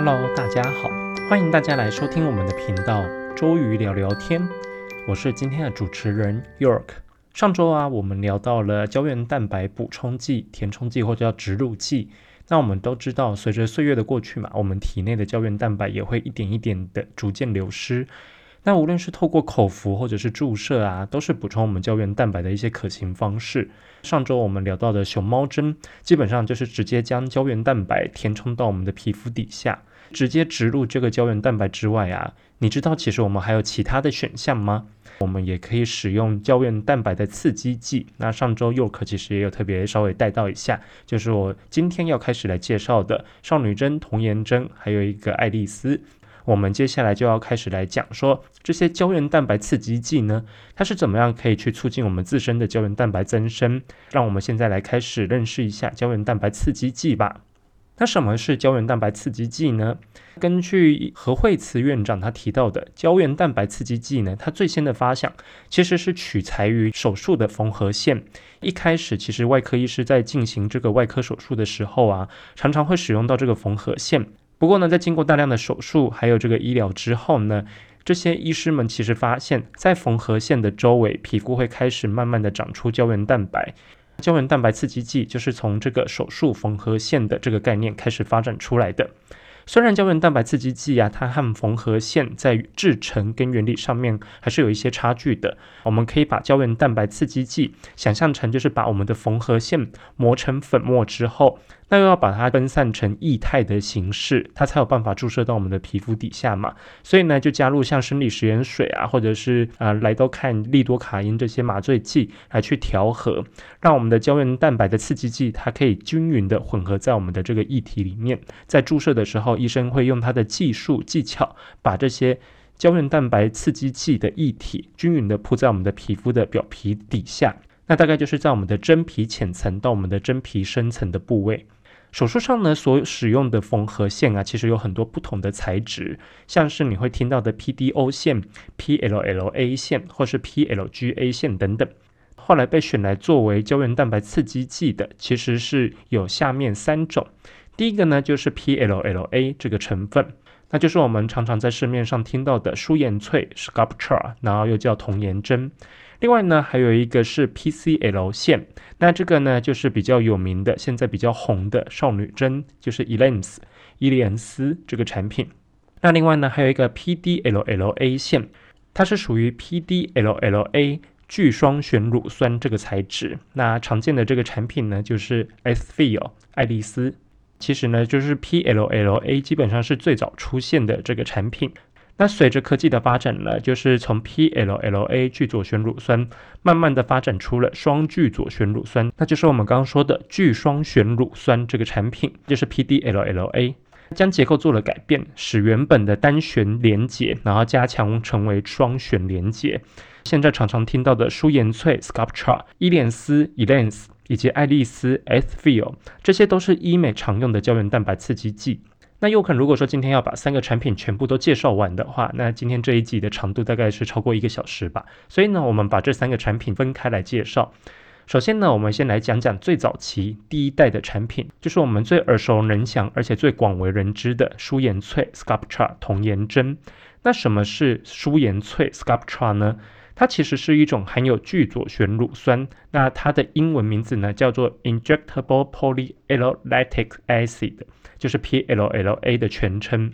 Hello，大家好，欢迎大家来收听我们的频道周瑜聊聊天。我是今天的主持人 York。上周啊，我们聊到了胶原蛋白补充剂、填充剂或者叫植入剂。那我们都知道，随着岁月的过去嘛，我们体内的胶原蛋白也会一点一点的逐渐流失。那无论是透过口服或者是注射啊，都是补充我们胶原蛋白的一些可行方式。上周我们聊到的熊猫针，基本上就是直接将胶原蛋白填充到我们的皮肤底下，直接植入这个胶原蛋白之外啊，你知道其实我们还有其他的选项吗？我们也可以使用胶原蛋白的刺激剂。那上周幼可其实也有特别稍微带到一下，就是我今天要开始来介绍的少女针、童颜针，还有一个爱丽丝。我们接下来就要开始来讲说这些胶原蛋白刺激剂呢，它是怎么样可以去促进我们自身的胶原蛋白增生？让我们现在来开始认识一下胶原蛋白刺激剂吧。那什么是胶原蛋白刺激剂呢？根据何惠慈院长他提到的，胶原蛋白刺激剂呢，它最先的发想其实是取材于手术的缝合线。一开始其实外科医师在进行这个外科手术的时候啊，常常会使用到这个缝合线。不过呢，在经过大量的手术还有这个医疗之后呢，这些医师们其实发现，在缝合线的周围，皮肤会开始慢慢的长出胶原蛋白。胶原蛋白刺激剂就是从这个手术缝合线的这个概念开始发展出来的。虽然胶原蛋白刺激剂啊，它和缝合线在制成跟原理上面还是有一些差距的。我们可以把胶原蛋白刺激剂想象成就是把我们的缝合线磨成粉末之后。那又要把它分散成液态的形式，它才有办法注射到我们的皮肤底下嘛。所以呢，就加入像生理食盐水啊，或者是啊来都看利多卡因这些麻醉剂来去调和，让我们的胶原蛋白的刺激剂它可以均匀的混合在我们的这个液体里面。在注射的时候，医生会用他的技术技巧，把这些胶原蛋白刺激剂的液体均匀的铺在我们的皮肤的表皮底下。那大概就是在我们的真皮浅层到我们的真皮深层的部位。手术上呢，所使用的缝合线啊，其实有很多不同的材质，像是你会听到的 PDO 线、PLLA 线或是 PLGA 线等等。后来被选来作为胶原蛋白刺激剂的，其实是有下面三种。第一个呢，就是 PLLA 这个成分，那就是我们常常在市面上听到的舒颜萃 Sculptra，然后又叫童颜针。另外呢，还有一个是 PCL 线，那这个呢就是比较有名的，现在比较红的少女针，就是 Elens 伊莲丝这个产品。那另外呢，还有一个 PDLLA 线，它是属于 PDLLA 聚双旋乳酸这个材质。那常见的这个产品呢，就是 Sfil 爱丽丝。其实呢，就是 PLLA 基本上是最早出现的这个产品。那随着科技的发展呢，就是从 PLLA 聚左旋乳酸，慢慢的发展出了双聚左旋乳酸，那就是我们刚刚说的聚双旋乳酸这个产品，就是 PDLLA，将结构做了改变，使原本的单旋连结，然后加强成为双旋连结。现在常常听到的舒颜萃 Sculptra、伊莲丝 Elens 以及爱丽丝 s f i e l 这些都是医美常用的胶原蛋白刺激剂。那又肯如果说今天要把三个产品全部都介绍完的话，那今天这一集的长度大概是超过一个小时吧。所以呢，我们把这三个产品分开来介绍。首先呢，我们先来讲讲最早期第一代的产品，就是我们最耳熟能详而且最广为人知的舒颜萃 Sculptra 童颜针。那什么是舒颜萃 Sculptra 呢？它其实是一种含有聚左旋乳酸，那它的英文名字呢叫做 Injectable Polyallelic Acid。就是 PLLA 的全称。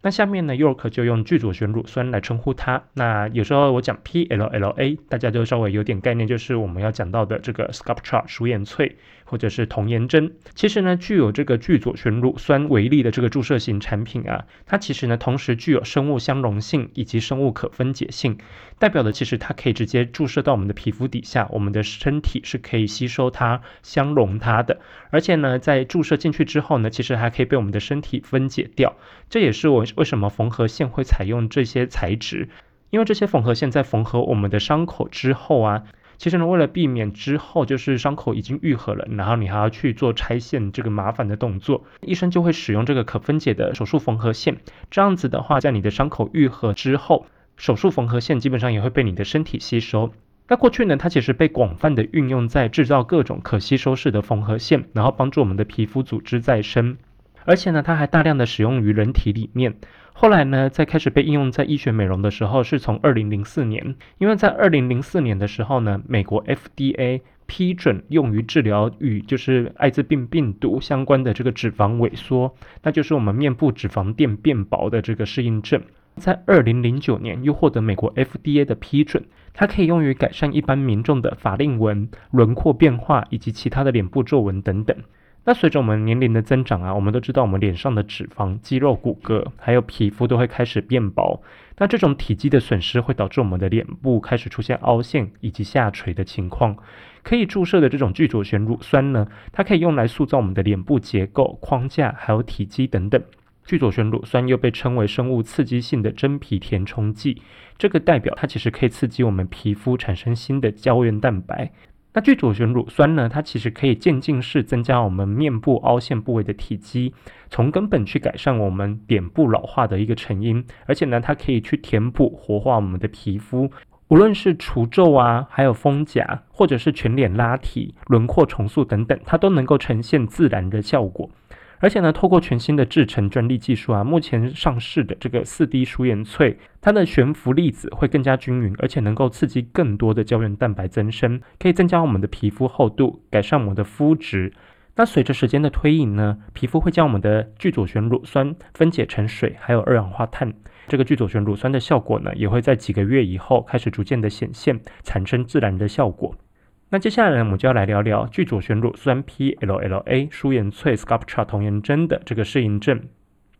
那下面呢，York 就用聚左旋乳酸来称呼它。那有时候我讲 PLLA，大家就稍微有点概念，就是我们要讲到的这个 Sculptra 舒颜翠。或者是童颜针，其实呢，具有这个聚左旋乳酸为例的这个注射型产品啊，它其实呢，同时具有生物相容性以及生物可分解性，代表的其实它可以直接注射到我们的皮肤底下，我们的身体是可以吸收它、相容它的，而且呢，在注射进去之后呢，其实还可以被我们的身体分解掉。这也是我为什么缝合线会采用这些材质，因为这些缝合线在缝合我们的伤口之后啊。其实呢，为了避免之后就是伤口已经愈合了，然后你还要去做拆线这个麻烦的动作，医生就会使用这个可分解的手术缝合线。这样子的话，在你的伤口愈合之后，手术缝合线基本上也会被你的身体吸收。那过去呢，它其实被广泛的运用在制造各种可吸收式的缝合线，然后帮助我们的皮肤组织再生。而且呢，它还大量的使用于人体里面。后来呢，在开始被应用在医学美容的时候，是从二零零四年，因为在二零零四年的时候呢，美国 FDA 批准用于治疗与就是艾滋病病毒相关的这个脂肪萎缩，那就是我们面部脂肪垫变薄的这个适应症。在二零零九年，又获得美国 FDA 的批准，它可以用于改善一般民众的法令纹、轮廓变化以及其他的脸部皱纹等等。那随着我们年龄的增长啊，我们都知道我们脸上的脂肪、肌肉、骨骼还有皮肤都会开始变薄。那这种体积的损失会导致我们的脸部开始出现凹陷以及下垂的情况。可以注射的这种聚左旋乳酸呢，它可以用来塑造我们的脸部结构、框架还有体积等等。聚左旋乳酸又被称为生物刺激性的真皮填充剂，这个代表它其实可以刺激我们皮肤产生新的胶原蛋白。那聚左旋乳酸呢，它其实可以渐进式增加我们面部凹陷部位的体积，从根本去改善我们脸部老化的一个成因。而且呢，它可以去填补活化我们的皮肤，无论是除皱啊，还有丰颊，或者是全脸拉提、轮廓重塑等等，它都能够呈现自然的效果。而且呢，透过全新的制成专利技术啊，目前上市的这个四 D 舒颜萃，它的悬浮粒子会更加均匀，而且能够刺激更多的胶原蛋白增生，可以增加我们的皮肤厚度，改善我们的肤质。那随着时间的推移呢，皮肤会将我们的聚左旋乳酸分解成水，还有二氧化碳。这个聚左旋乳酸的效果呢，也会在几个月以后开始逐渐的显现，产生自然的效果。那接下来呢，我们就要来聊聊剧组旋乳酸 PLLA 舒颜翠 Sculpture 童颜针的这个适应症。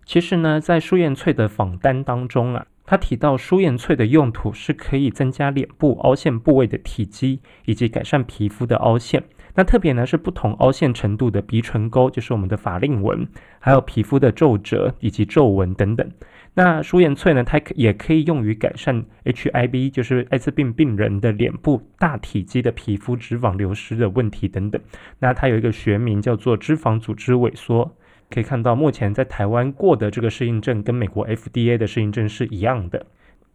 其实呢，在舒颜翠的访单当中啊，他提到舒颜翠的用途是可以增加脸部凹陷部位的体积，以及改善皮肤的凹陷。那特别呢是不同凹陷程度的鼻唇沟，就是我们的法令纹，还有皮肤的皱褶以及皱纹等等。那舒颜萃呢？它也可以用于改善 HIV，就是艾滋病病人的脸部大体积的皮肤脂肪流失的问题等等。那它有一个学名叫做脂肪组织萎缩。可以看到，目前在台湾过的这个适应症跟美国 FDA 的适应症是一样的。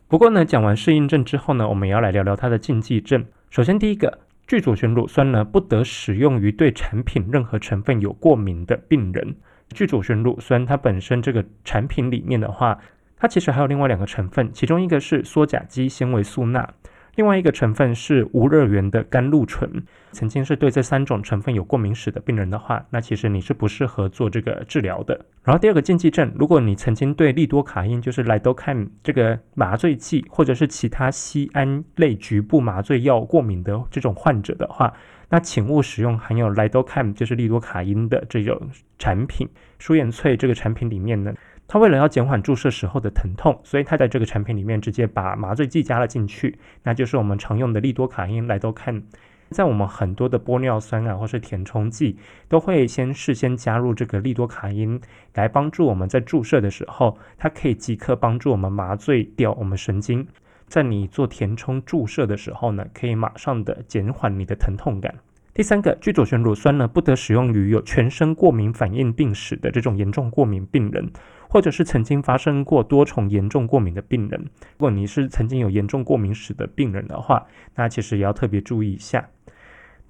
不过呢，讲完适应症之后呢，我们也要来聊聊它的禁忌症。首先，第一个，聚左旋乳酸呢不得使用于对产品任何成分有过敏的病人。聚左旋乳酸，它本身这个产品里面的话，它其实还有另外两个成分，其中一个是羧甲基纤维素钠，另外一个成分是无热源的甘露醇。曾经是对这三种成分有过敏史的病人的话，那其实你是不适合做这个治疗的。然后第二个禁忌症，如果你曾经对利多卡因，就是来都看这个麻醉剂，或者是其他西安类局部麻醉药过敏的这种患者的话，那请勿使用含有 lidocaine 就是利多卡因的这种产品。舒颜萃这个产品里面呢，它为了要减缓注射时候的疼痛，所以它在这个产品里面直接把麻醉剂加了进去，那就是我们常用的利多卡因 lidocaine。在我们很多的玻尿酸啊，或是填充剂，都会先事先加入这个利多卡因，来帮助我们在注射的时候，它可以即刻帮助我们麻醉掉我们神经。在你做填充注射的时候呢，可以马上的减缓你的疼痛感。第三个，聚左旋乳酸呢，不得使用于有全身过敏反应病史的这种严重过敏病人，或者是曾经发生过多重严重过敏的病人。如果你是曾经有严重过敏史的病人的话，那其实也要特别注意一下。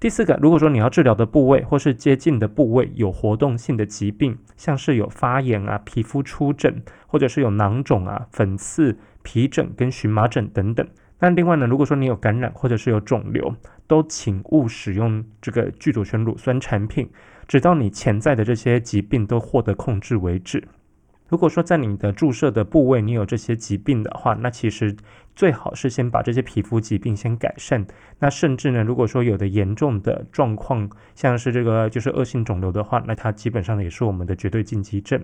第四个，如果说你要治疗的部位或是接近的部位有活动性的疾病，像是有发炎啊、皮肤出疹，或者是有囊肿啊、粉刺、皮疹跟荨麻疹等等。那另外呢，如果说你有感染或者是有肿瘤，都请勿使用这个聚左旋乳酸产品，直到你潜在的这些疾病都获得控制为止。如果说在你的注射的部位你有这些疾病的话，那其实最好是先把这些皮肤疾病先改善。那甚至呢，如果说有的严重的状况，像是这个就是恶性肿瘤的话，那它基本上也是我们的绝对禁忌症。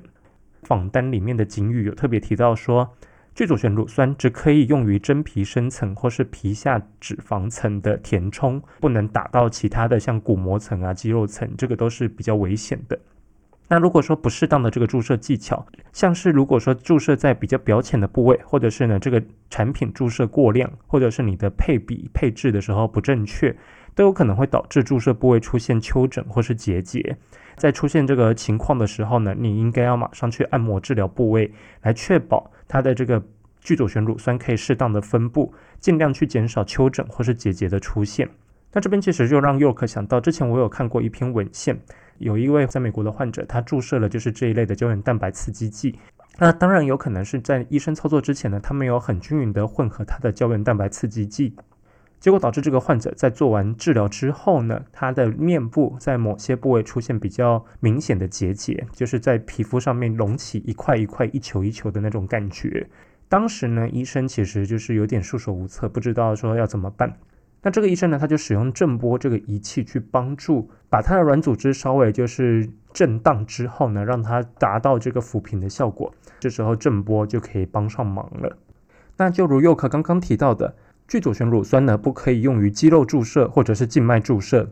访单里面的警语有特别提到说，聚左旋乳酸只可以用于真皮深层或是皮下脂肪层的填充，不能打到其他的像骨膜层啊、肌肉层，这个都是比较危险的。那如果说不适当的这个注射技巧，像是如果说注射在比较表浅的部位，或者是呢这个产品注射过量，或者是你的配比配置的时候不正确，都有可能会导致注射部位出现丘疹或是结节。在出现这个情况的时候呢，你应该要马上去按摩治疗部位，来确保它的这个聚左旋乳酸可以适当的分布，尽量去减少丘疹或是结节的出现。那这边其实就让 York 想到，之前我有看过一篇文献，有一位在美国的患者，他注射了就是这一类的胶原蛋白刺激剂。那当然有可能是在医生操作之前呢，他没有很均匀的混合他的胶原蛋白刺激剂，结果导致这个患者在做完治疗之后呢，他的面部在某些部位出现比较明显的结节，就是在皮肤上面隆起一块一块、一球一球的那种感觉。当时呢，医生其实就是有点束手无策，不知道说要怎么办。那这个医生呢，他就使用震波这个仪器去帮助把他的软组织稍微就是震荡之后呢，让它达到这个抚平的效果。这时候震波就可以帮上忙了。那就如佑可刚刚提到的，聚左旋乳酸呢，不可以用于肌肉注射或者是静脉注射。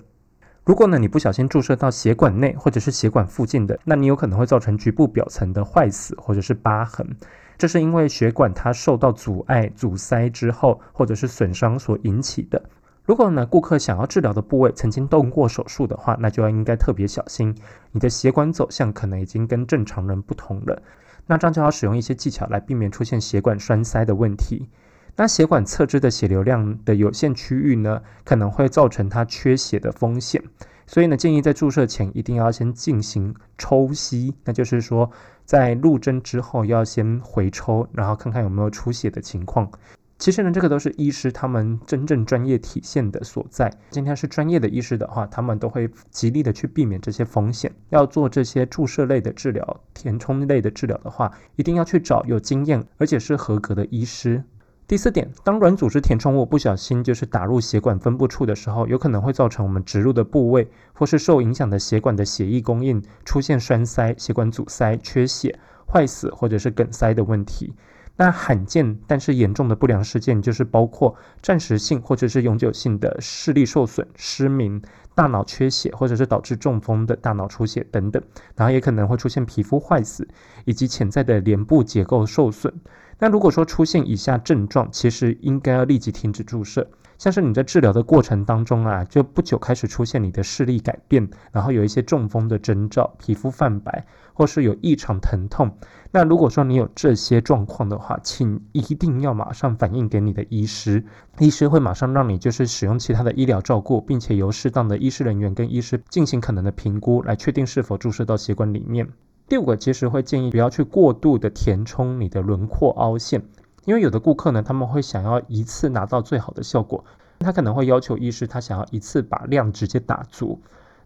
如果呢你不小心注射到血管内或者是血管附近的，那你有可能会造成局部表层的坏死或者是疤痕。这是因为血管它受到阻碍、阻塞之后，或者是损伤所引起的。如果呢，顾客想要治疗的部位曾经动过手术的话，那就要应该特别小心，你的血管走向可能已经跟正常人不同了。那这样就要使用一些技巧来避免出现血管栓塞的问题。那血管侧支的血流量的有限区域呢，可能会造成它缺血的风险。所以呢，建议在注射前一定要先进行抽吸，那就是说在入针之后要先回抽，然后看看有没有出血的情况。其实呢，这个都是医师他们真正专业体现的所在。今天是专业的医师的话，他们都会极力的去避免这些风险。要做这些注射类的治疗、填充类的治疗的话，一定要去找有经验而且是合格的医师。第四点，当软组织填充物不小心就是打入血管分布处的时候，有可能会造成我们植入的部位或是受影响的血管的血液供应出现栓塞、血管阻塞、缺血、坏死或者是梗塞的问题。那罕见但是严重的不良事件，就是包括暂时性或者是永久性的视力受损、失明、大脑缺血，或者是导致中风的大脑出血等等。然后也可能会出现皮肤坏死，以及潜在的脸部结构受损。那如果说出现以下症状，其实应该要立即停止注射。像是你在治疗的过程当中啊，就不久开始出现你的视力改变，然后有一些中风的征兆，皮肤泛白，或是有异常疼痛。那如果说你有这些状况的话，请一定要马上反映给你的医师，医师会马上让你就是使用其他的医疗照顾，并且由适当的医师人员跟医师进行可能的评估，来确定是否注射到血管里面。第五个其实会建议不要去过度的填充你的轮廓凹陷。因为有的顾客呢，他们会想要一次拿到最好的效果，他可能会要求医师他想要一次把量直接打足。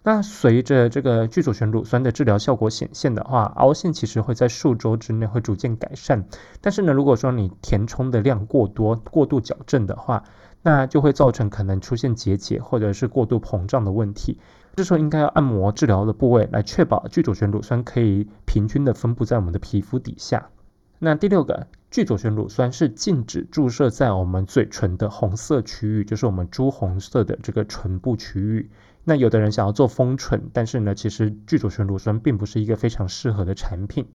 那随着这个聚左旋乳酸的治疗效果显现的话，凹陷其实会在数周之内会逐渐改善。但是呢，如果说你填充的量过多、过度矫正的话，那就会造成可能出现结节或者是过度膨胀的问题。这时候应该要按摩治疗的部位，来确保聚左旋乳酸可以平均的分布在我们的皮肤底下。那第六个，聚左旋乳酸是禁止注射在我们嘴唇的红色区域，就是我们朱红色的这个唇部区域。那有的人想要做丰唇，但是呢，其实聚左旋乳酸并不是一个非常适合的产品。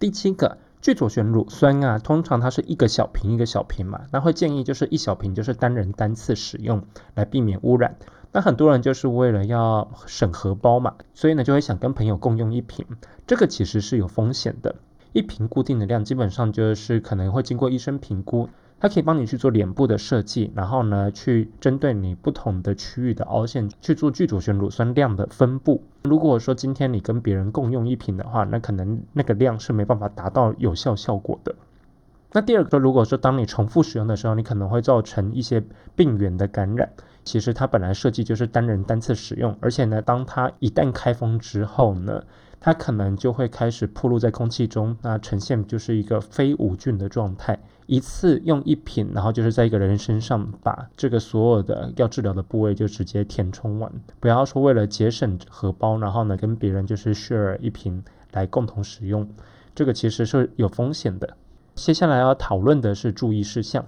第七个，聚左旋乳酸啊，通常它是一个小瓶一个小瓶嘛，那会建议就是一小瓶就是单人单次使用，来避免污染。那很多人就是为了要省荷包嘛，所以呢就会想跟朋友共用一瓶，这个其实是有风险的。一瓶固定的量，基本上就是可能会经过医生评估，它可以帮你去做脸部的设计，然后呢，去针对你不同的区域的凹陷去做聚左旋乳酸量的分布。如果说今天你跟别人共用一瓶的话，那可能那个量是没办法达到有效效果的。那第二个，如果说当你重复使用的时候，你可能会造成一些病原的感染。其实它本来设计就是单人单次使用，而且呢，当它一旦开封之后呢，它可能就会开始暴露在空气中，那呈现就是一个非无菌的状态。一次用一瓶，然后就是在一个人身上把这个所有的要治疗的部位就直接填充完，不要说为了节省荷包，然后呢跟别人就是 share 一瓶来共同使用，这个其实是有风险的。接下来要讨论的是注意事项。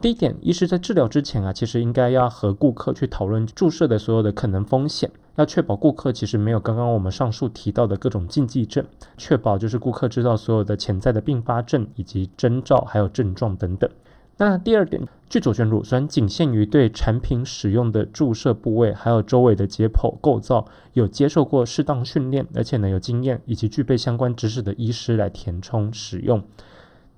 第一点，医师在治疗之前啊，其实应该要和顾客去讨论注射的所有的可能风险，要确保顾客其实没有刚刚我们上述提到的各种禁忌症，确保就是顾客知道所有的潜在的并发症以及征兆还有症状等等。那第二点，聚左旋乳酸仅限于对产品使用的注射部位还有周围的解剖构造有接受过适当训练，而且呢有经验以及具备相关知识的医师来填充使用。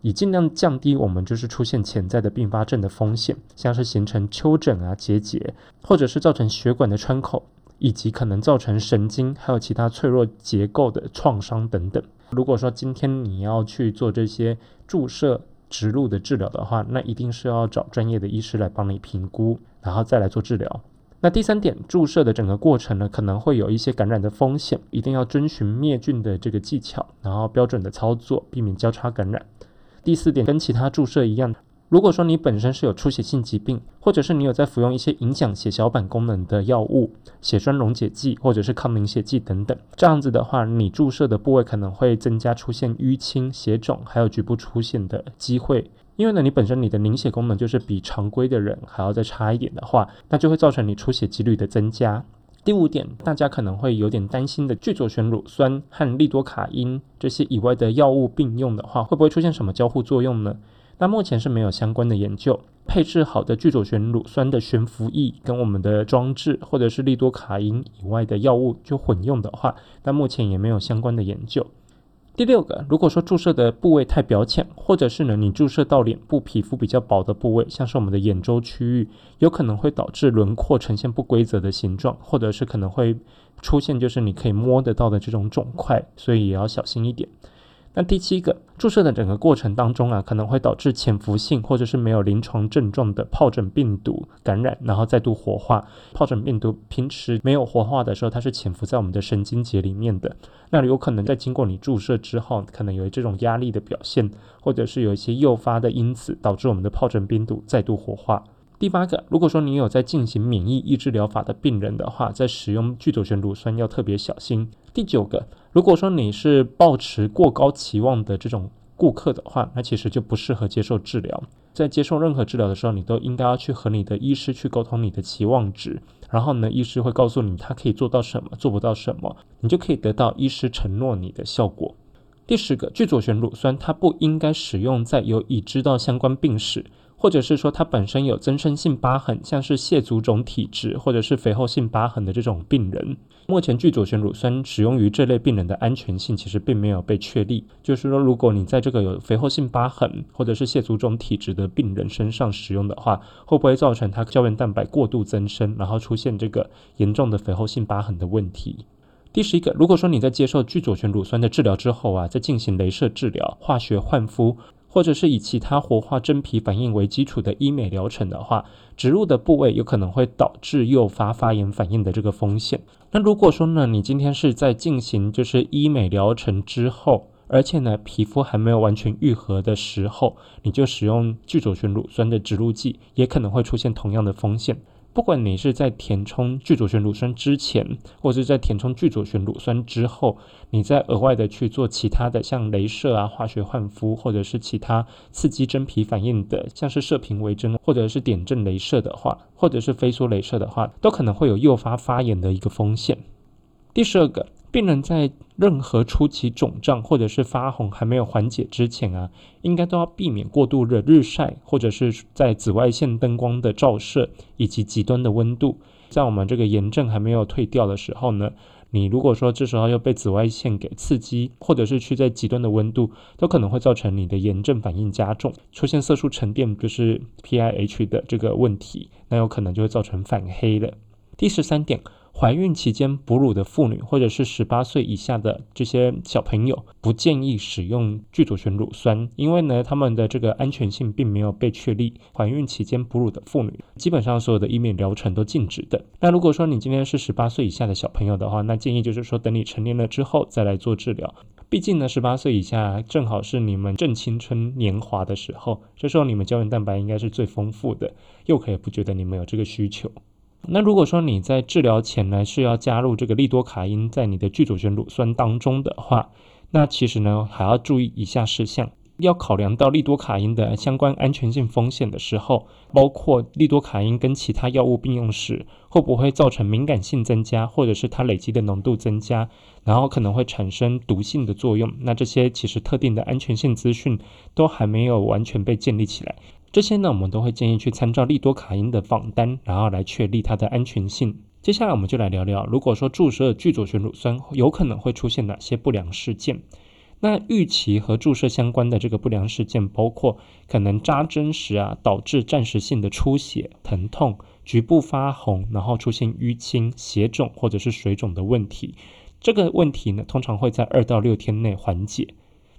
以尽量降低我们就是出现潜在的并发症的风险，像是形成丘疹啊、结节，或者是造成血管的穿口，以及可能造成神经还有其他脆弱结构的创伤等等。如果说今天你要去做这些注射植入的治疗的话，那一定是要找专业的医师来帮你评估，然后再来做治疗。那第三点，注射的整个过程呢，可能会有一些感染的风险，一定要遵循灭菌的这个技巧，然后标准的操作，避免交叉感染。第四点，跟其他注射一样。如果说你本身是有出血性疾病，或者是你有在服用一些影响血小板功能的药物、血栓溶解剂或者是抗凝血剂等等，这样子的话，你注射的部位可能会增加出现淤青、血肿，还有局部出现的机会。因为呢，你本身你的凝血功能就是比常规的人还要再差一点的话，那就会造成你出血几率的增加。第五点，大家可能会有点担心的，聚左旋乳酸和利多卡因这些以外的药物并用的话，会不会出现什么交互作用呢？那目前是没有相关的研究。配置好的聚左旋乳酸的悬浮液跟我们的装置或者是利多卡因以外的药物就混用的话，那目前也没有相关的研究。第六个，如果说注射的部位太表浅，或者是呢你注射到脸部皮肤比较薄的部位，像是我们的眼周区域，有可能会导致轮廓呈现不规则的形状，或者是可能会出现就是你可以摸得到的这种肿块，所以也要小心一点。那第七个，注射的整个过程当中啊，可能会导致潜伏性或者是没有临床症状的疱疹病毒感染，然后再度活化。疱疹病毒平时没有活化的时候，它是潜伏在我们的神经节里面的。那有可能在经过你注射之后，可能有这种压力的表现，或者是有一些诱发的因子，导致我们的疱疹病毒再度活化。第八个，如果说你有在进行免疫抑制疗法的病人的话，在使用聚左旋乳酸要特别小心。第九个，如果说你是抱持过高期望的这种顾客的话，那其实就不适合接受治疗。在接受任何治疗的时候，你都应该要去和你的医师去沟通你的期望值，然后呢，医师会告诉你他可以做到什么，做不到什么，你就可以得到医师承诺你的效果。第十个，聚左旋乳酸它不应该使用在有已知道相关病史。或者是说它本身有增生性疤痕，像是蟹足肿体质或者是肥厚性疤痕的这种病人，目前聚左旋乳酸使用于这类病人的安全性其实并没有被确立。就是说，如果你在这个有肥厚性疤痕或者是蟹足肿体质的病人身上使用的话，会不会造成他胶原蛋白过度增生，然后出现这个严重的肥厚性疤痕的问题？第十一个，如果说你在接受聚左旋乳酸的治疗之后啊，在进行镭射治疗、化学焕肤。或者是以其他活化真皮反应为基础的医美疗程的话，植入的部位有可能会导致诱发发炎反应的这个风险。那如果说呢，你今天是在进行就是医美疗程之后，而且呢皮肤还没有完全愈合的时候，你就使用聚左旋乳酸的植入剂，也可能会出现同样的风险。不管你是在填充聚左旋乳酸之前，或者是在填充聚左旋乳酸之后，你再额外的去做其他的像镭射啊、化学焕肤，或者是其他刺激真皮反应的，像是射频微针或者是点阵镭射的话，或者是飞梭镭射的话，都可能会有诱发发炎的一个风险。第十二个。病人在任何初期肿胀或者是发红还没有缓解之前啊，应该都要避免过度的日晒，或者是在紫外线灯光的照射以及极端的温度。在我们这个炎症还没有退掉的时候呢，你如果说这时候又被紫外线给刺激，或者是去在极端的温度，都可能会造成你的炎症反应加重，出现色素沉淀，就是 PIH 的这个问题，那有可能就会造成反黑了。第十三点。怀孕期间哺乳的妇女，或者是十八岁以下的这些小朋友，不建议使用聚左旋乳酸，因为呢，他们的这个安全性并没有被确立。怀孕期间哺乳的妇女，基本上所有的医美疗程都禁止的。那如果说你今天是十八岁以下的小朋友的话，那建议就是说，等你成年了之后再来做治疗。毕竟呢，十八岁以下正好是你们正青春年华的时候，这时候你们胶原蛋白应该是最丰富的，又可以不觉得你们有这个需求。那如果说你在治疗前呢是要加入这个利多卡因在你的聚左旋乳酸当中的话，那其实呢还要注意以下事项，要考量到利多卡因的相关安全性风险的时候，包括利多卡因跟其他药物并用时会不会造成敏感性增加，或者是它累积的浓度增加，然后可能会产生毒性的作用。那这些其实特定的安全性资讯都还没有完全被建立起来。这些呢，我们都会建议去参照利多卡因的访单，然后来确立它的安全性。接下来我们就来聊聊，如果说注射聚左旋乳酸，有可能会出现哪些不良事件。那预期和注射相关的这个不良事件，包括可能扎针时啊导致暂时性的出血、疼痛、局部发红，然后出现淤青、血肿或者是水肿的问题。这个问题呢，通常会在二到六天内缓解。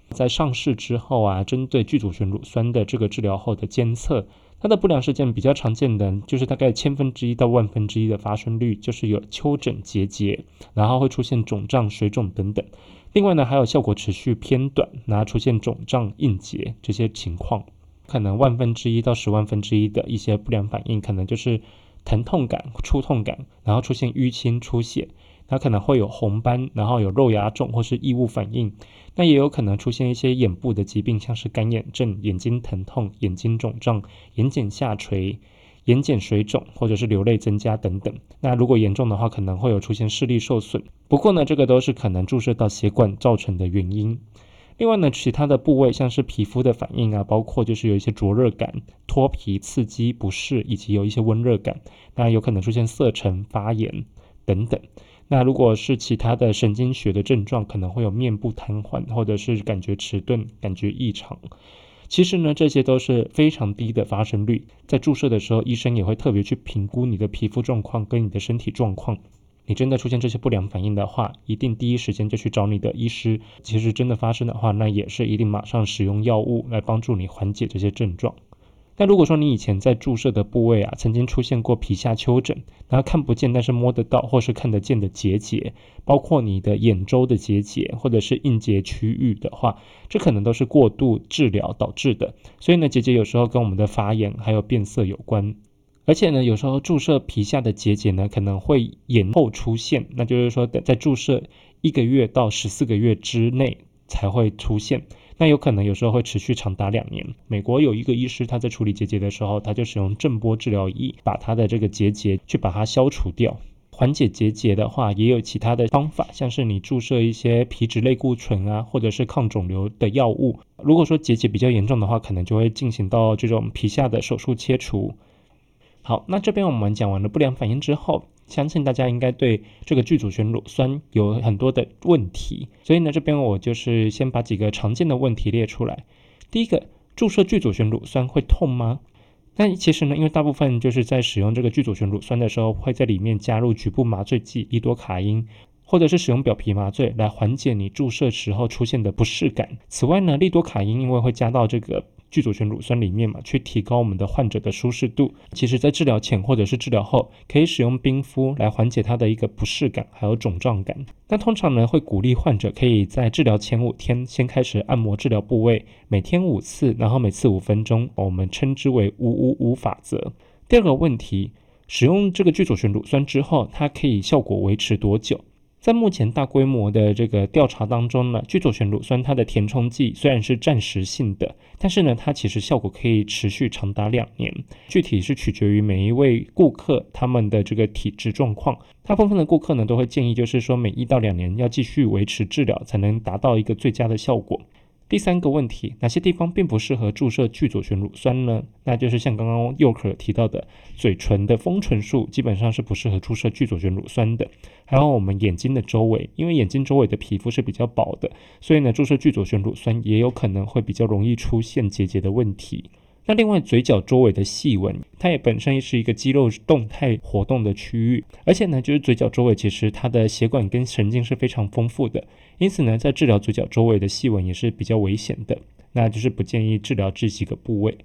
在上市之后啊，针对聚组醛乳酸的这个治疗后的监测，它的不良事件比较常见的就是大概千分之一到万分之一的发生率，就是有丘疹结节，然后会出现肿胀、水肿等等。另外呢，还有效果持续偏短，然后出现肿胀、硬结这些情况，可能万分之一到十万分之一的一些不良反应，可能就是疼痛感、触痛感，然后出现淤青、出血。它可能会有红斑，然后有肉芽肿或是异物反应，那也有可能出现一些眼部的疾病，像是干眼症、眼睛疼痛、眼睛肿胀、眼睑下垂、眼睑水肿或者是流泪增加等等。那如果严重的话，可能会有出现视力受损。不过呢，这个都是可能注射到血管造成的原因。另外呢，其他的部位像是皮肤的反应啊，包括就是有一些灼热感、脱皮、刺激、不适，以及有一些温热感，那有可能出现色沉、发炎等等。那如果是其他的神经学的症状，可能会有面部瘫痪，或者是感觉迟钝、感觉异常。其实呢，这些都是非常低的发生率。在注射的时候，医生也会特别去评估你的皮肤状况跟你的身体状况。你真的出现这些不良反应的话，一定第一时间就去找你的医师。其实真的发生的话，那也是一定马上使用药物来帮助你缓解这些症状。但如果说你以前在注射的部位啊，曾经出现过皮下丘疹，然后看不见但是摸得到或是看得见的结节，包括你的眼周的结节或者是硬结区域的话，这可能都是过度治疗导致的。所以呢，结节有时候跟我们的发炎还有变色有关，而且呢，有时候注射皮下的结节呢，可能会延后出现，那就是说在注射一个月到十四个月之内才会出现。那有可能有时候会持续长达两年。美国有一个医师，他在处理结节的时候，他就使用震波治疗仪，把他的这个结节去把它消除掉。缓解结节的话，也有其他的方法，像是你注射一些皮质类固醇啊，或者是抗肿瘤的药物。如果说结节比较严重的话，可能就会进行到这种皮下的手术切除。好，那这边我们讲完了不良反应之后。相信大家应该对这个聚组旋乳酸有很多的问题，所以呢，这边我就是先把几个常见的问题列出来。第一个，注射聚组旋乳酸会痛吗？但其实呢，因为大部分就是在使用这个聚组旋乳酸的时候，会在里面加入局部麻醉剂利多卡因，或者是使用表皮麻醉来缓解你注射时候出现的不适感。此外呢，利多卡因因为会加到这个。聚左旋乳酸里面嘛，去提高我们的患者的舒适度。其实，在治疗前或者是治疗后，可以使用冰敷来缓解它的一个不适感，还有肿胀感。那通常呢，会鼓励患者可以在治疗前五天先开始按摩治疗部位，每天五次，然后每次五分钟，我们称之为五五五法则。第二个问题，使用这个聚左旋乳酸之后，它可以效果维持多久？在目前大规模的这个调查当中呢，聚左旋乳酸它的填充剂虽然是暂时性的，但是呢，它其实效果可以持续长达两年。具体是取决于每一位顾客他们的这个体质状况。大部分的顾客呢都会建议，就是说每一到两年要继续维持治疗，才能达到一个最佳的效果。第三个问题，哪些地方并不适合注射聚左旋乳酸呢？那就是像刚刚右可提到的，嘴唇的丰唇术基本上是不适合注射聚左旋乳酸的。还有我们眼睛的周围，因为眼睛周围的皮肤是比较薄的，所以呢，注射聚左旋乳酸也有可能会比较容易出现结节的问题。那另外，嘴角周围的细纹，它也本身是一个肌肉动态活动的区域，而且呢，就是嘴角周围其实它的血管跟神经是非常丰富的，因此呢，在治疗嘴角周围的细纹也是比较危险的，那就是不建议治疗这几个部位。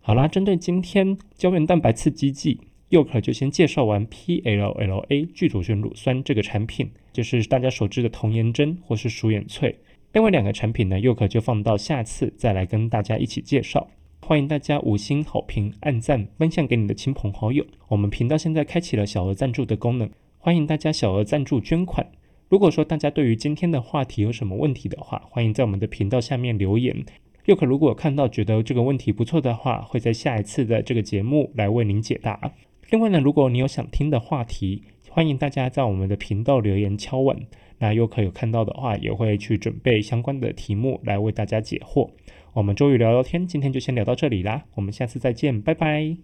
好啦，针对今天胶原蛋白刺激剂，又可就先介绍完 PLLA 聚左旋乳酸这个产品，就是大家熟知的童颜针或是舒眼萃。另外两个产品呢，又可就放到下次再来跟大家一起介绍。欢迎大家五星好评、按赞、分享给你的亲朋好友。我们频道现在开启了小额赞助的功能，欢迎大家小额赞助捐款。如果说大家对于今天的话题有什么问题的话，欢迎在我们的频道下面留言。又可如果看到觉得这个问题不错的话，会在下一次的这个节目来为您解答。另外呢，如果你有想听的话题，欢迎大家在我们的频道留言敲碗。那又可有看到的话，也会去准备相关的题目来为大家解惑。我们周瑜聊聊天，今天就先聊到这里啦，我们下次再见，拜拜。